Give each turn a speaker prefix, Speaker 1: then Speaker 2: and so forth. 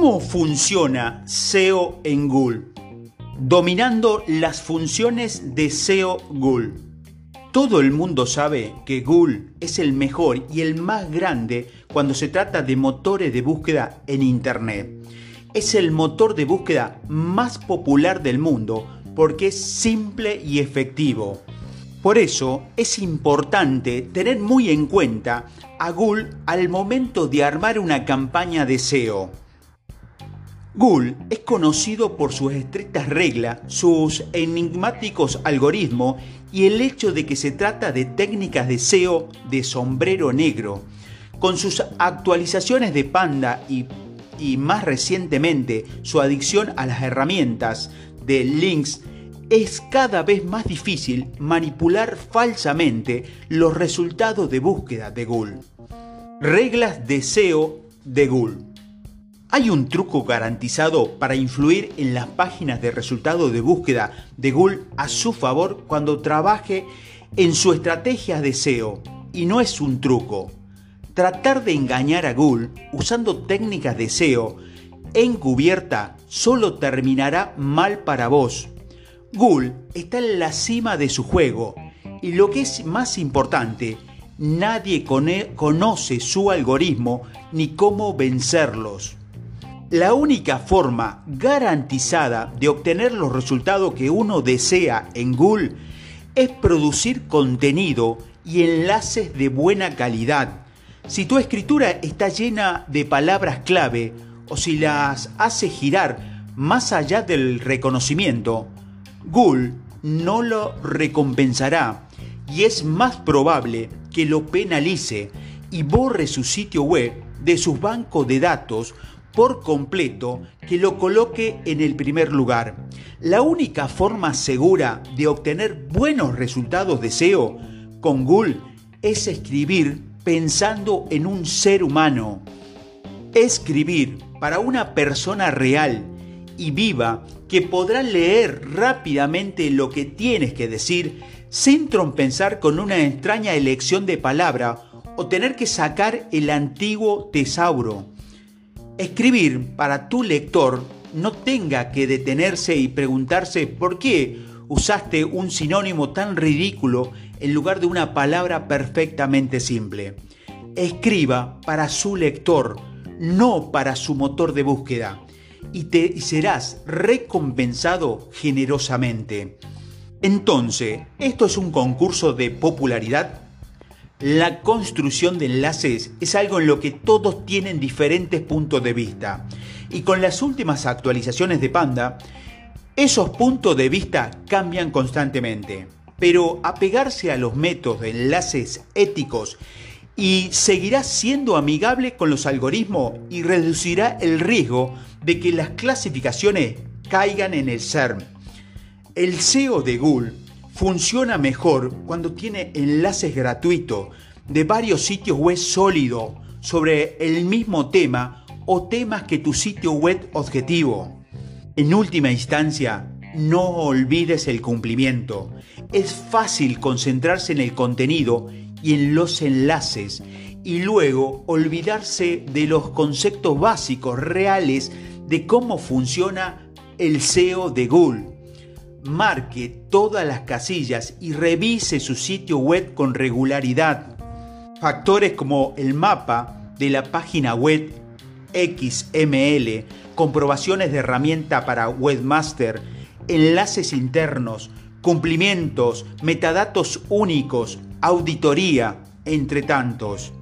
Speaker 1: ¿Cómo funciona SEO en Google? Dominando las funciones de SEO Google. Todo el mundo sabe que Google es el mejor y el más grande cuando se trata de motores de búsqueda en Internet. Es el motor de búsqueda más popular del mundo porque es simple y efectivo. Por eso es importante tener muy en cuenta a Google al momento de armar una campaña de SEO. Google es conocido por sus estrictas reglas, sus enigmáticos algoritmos y el hecho de que se trata de técnicas de SEO de sombrero negro. Con sus actualizaciones de Panda y, y más recientemente su adicción a las herramientas de links, es cada vez más difícil manipular falsamente los resultados de búsqueda de Google. Reglas de SEO de Google. ¿Hay un truco garantizado para influir en las páginas de resultados de búsqueda de Google a su favor cuando trabaje en su estrategia de SEO? Y no es un truco. Tratar de engañar a Google usando técnicas de SEO encubierta solo terminará mal para vos. Google está en la cima de su juego y lo que es más importante, nadie conoce su algoritmo ni cómo vencerlos. La única forma garantizada de obtener los resultados que uno desea en Google es producir contenido y enlaces de buena calidad. Si tu escritura está llena de palabras clave o si las hace girar más allá del reconocimiento, Google no lo recompensará y es más probable que lo penalice y borre su sitio web de sus bancos de datos por completo que lo coloque en el primer lugar. La única forma segura de obtener buenos resultados de SEO con Google es escribir pensando en un ser humano. Escribir para una persona real y viva que podrá leer rápidamente lo que tienes que decir sin trompezar con una extraña elección de palabra o tener que sacar el antiguo tesauro. Escribir para tu lector no tenga que detenerse y preguntarse por qué usaste un sinónimo tan ridículo en lugar de una palabra perfectamente simple. Escriba para su lector, no para su motor de búsqueda, y, te, serás recompensado generosamente. Entonces, ¿esto es un concurso de popularidad? La construcción de enlaces es algo en lo que todos tienen diferentes puntos de vista. Y con las últimas actualizaciones de Panda, esos puntos de vista cambian constantemente. Pero apegarse a los métodos de enlaces éticos y seguirá siendo amigable con los algoritmos y reducirá el riesgo de que las clasificaciones caigan en el CERM. El SEO de Google funciona mejor cuando tiene enlaces gratuitos de varios sitios web sólidos sobre el mismo tema o temas que tu sitio web objetivo. En última instancia, no olvides el cumplimiento. Es fácil concentrarse en el contenido y en los enlaces y luego olvidarse de los conceptos básicos reales de cómo funciona el SEO de Google marque todas las casillas y revise su sitio web con regularidad. Factores como el mapa de la página web XML, comprobaciones de herramienta para webmaster, enlaces internos, cumplimientos, metadatos únicos, auditoría, entre tantos.